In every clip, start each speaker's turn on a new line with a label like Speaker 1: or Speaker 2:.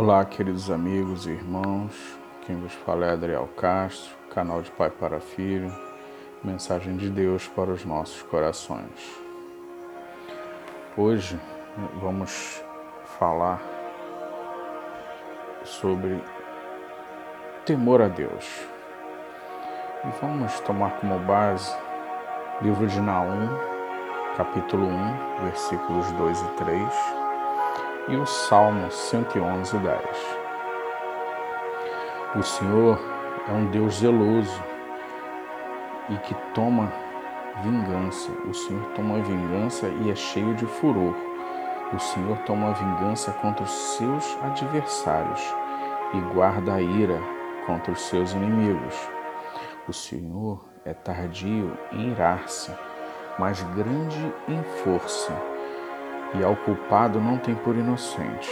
Speaker 1: Olá, queridos amigos e irmãos. Quem vos fala é Adriel Castro, canal de Pai para Filho, mensagem de Deus para os nossos corações. Hoje vamos falar sobre temor a Deus. E vamos tomar como base livro de Naum, capítulo 1, versículos 2 e 3 e o Salmo 111, 10. O Senhor é um Deus zeloso e que toma vingança. O Senhor toma vingança e é cheio de furor. O Senhor toma vingança contra os seus adversários e guarda a ira contra os seus inimigos. O Senhor é tardio em irar-se, mas grande em força e ao culpado não tem por inocente.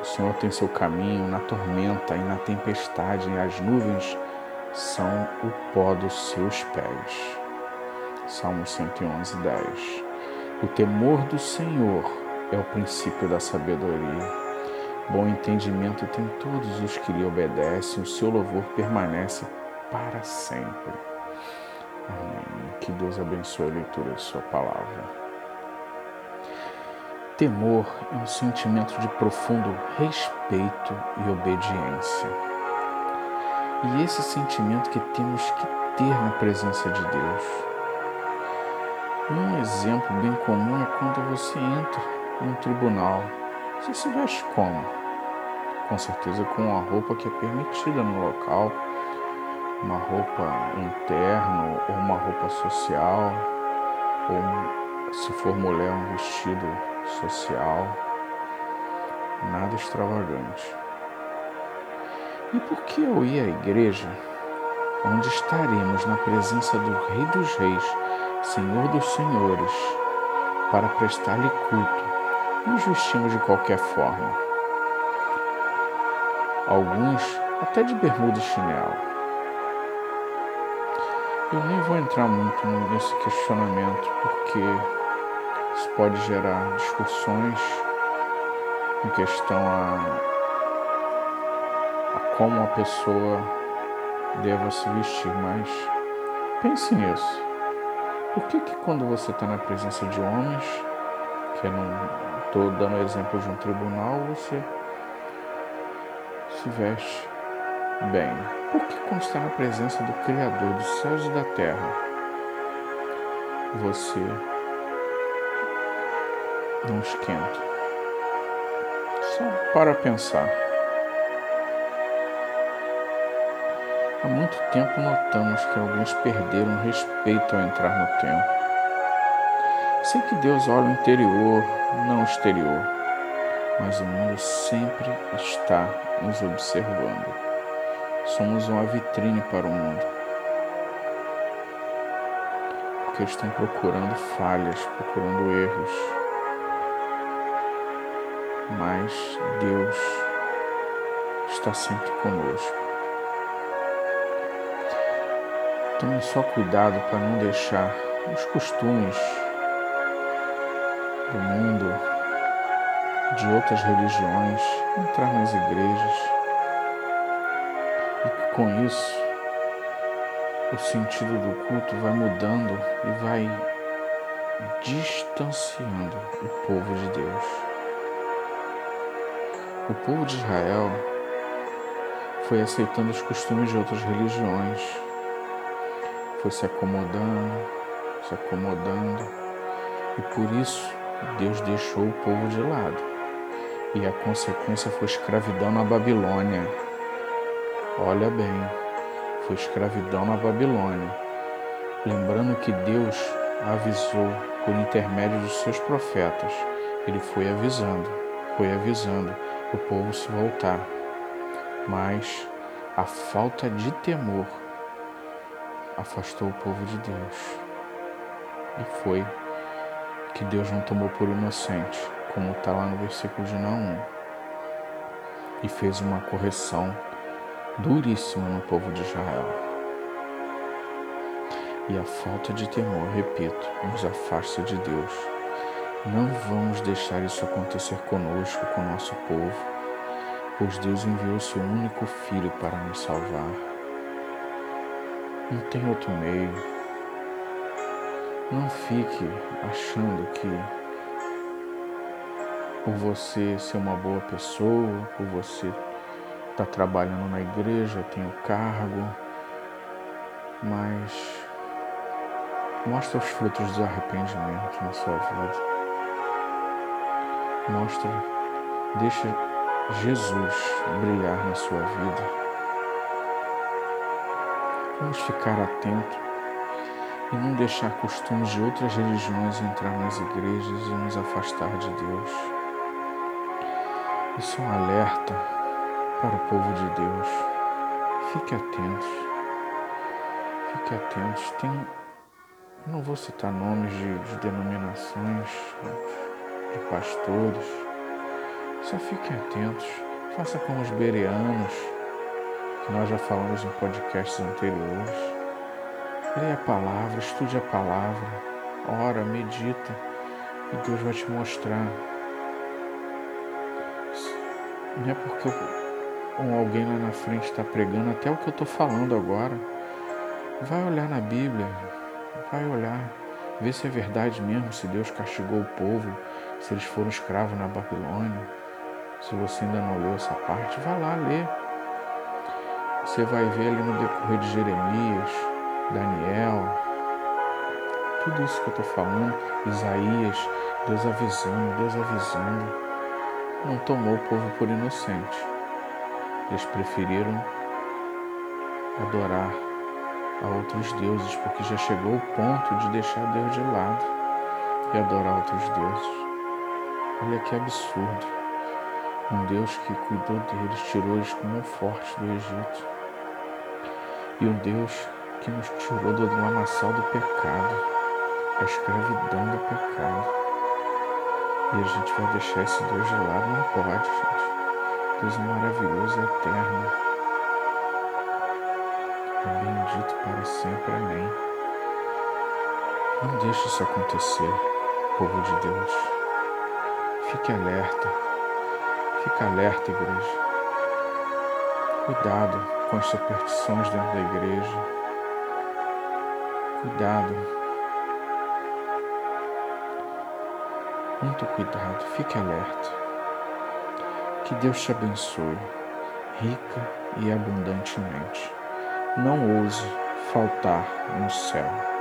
Speaker 1: O Senhor tem seu caminho na tormenta e na tempestade, e as nuvens são o pó dos seus pés. Salmo 111, 10. O temor do Senhor é o princípio da sabedoria. Bom entendimento tem todos os que lhe obedecem, o seu louvor permanece para sempre. Amém. Que Deus abençoe a leitura de Sua palavra. Temor é um sentimento de profundo respeito e obediência. E esse sentimento que temos que ter na presença de Deus. Um exemplo bem comum é quando você entra em um tribunal. Você se veste como? Com certeza com a roupa que é permitida no local, uma roupa interna ou uma roupa social, ou se for mulher, um vestido social, nada extravagante. E por que eu ir à igreja, onde estaremos na presença do Rei dos Reis, Senhor dos Senhores, para prestar-lhe culto, nos vestimos de qualquer forma? Alguns até de bermuda e chinelo. Eu nem vou entrar muito nesse questionamento, porque isso pode gerar discussões em questão a, a como a pessoa deva se vestir, mas pense nisso. Por que, que quando você está na presença de homens, que eu não estou dando exemplo de um tribunal, você se veste bem? Por que quando está na presença do Criador dos céus e da terra, você não esquenta. Só para pensar. Há muito tempo notamos que alguns perderam respeito ao entrar no templo. Sei que Deus olha o interior, não o exterior, mas o mundo sempre está nos observando. Somos uma vitrine para o mundo. Porque estão procurando falhas, procurando erros mas Deus está sempre conosco. Tome só cuidado para não deixar os costumes do mundo, de outras religiões, entrar nas igrejas e que com isso o sentido do culto vai mudando e vai distanciando o povo de Deus. O povo de Israel foi aceitando os costumes de outras religiões, foi se acomodando, se acomodando, e por isso Deus deixou o povo de lado. E a consequência foi escravidão na Babilônia. Olha bem, foi escravidão na Babilônia. Lembrando que Deus avisou por intermédio dos seus profetas. Ele foi avisando, foi avisando o povo se voltar, mas a falta de temor afastou o povo de Deus. E foi que Deus não tomou por inocente, como está lá no versículo de Naum, e fez uma correção duríssima no povo de Israel. E a falta de temor, repito, nos afasta de Deus não vamos deixar isso acontecer conosco, com nosso povo. pois Deus enviou seu único filho para nos salvar. Não tem outro meio. Não fique achando que por você ser uma boa pessoa, por você estar tá trabalhando na igreja, tem o cargo, mas mostra os frutos do arrependimento na sua vida. Mostra, deixa Jesus brilhar na sua vida. Vamos ficar atentos e não deixar costumes de outras religiões entrar nas igrejas e nos afastar de Deus. Isso é um alerta para o povo de Deus. Fique atentos. Fique atentos. Tem, não vou citar nomes de, de denominações, de pastores. Só fiquem atentos. Faça como os bereanos, que nós já falamos em podcasts anteriores. Leia a palavra, estude a palavra, ora, medita e Deus vai te mostrar não é porque um alguém lá na frente está pregando até o que eu estou falando agora. Vai olhar na Bíblia, vai olhar, ver se é verdade mesmo, se Deus castigou o povo, se eles foram escravos na Babilônia. Se você ainda não leu essa parte, vai lá ler. Você vai ver ali no decorrer de Jeremias, Daniel, tudo isso que eu estou falando, Isaías, Deus avisando, Deus avisando não tomou o povo por inocente. Eles preferiram adorar a outros deuses, porque já chegou o ponto de deixar Deus de lado e adorar outros deuses. Olha que absurdo. Um Deus que cuidou deles, tirou eles como um forte do Egito. E um Deus que nos tirou do lamaçal do pecado, da escravidão do pecado. E a gente vai deixar esse Deus de lado? Não pode, gente. Deus é maravilhoso e eterno. É bendito para sempre. Amém. Não deixe isso acontecer, povo de Deus. Fique alerta. Fique alerta, igreja. Cuidado com as superstições dentro da igreja. Cuidado Muito cuidado, fique alerta. Que Deus te abençoe, rica e abundantemente. Não ouse faltar no céu.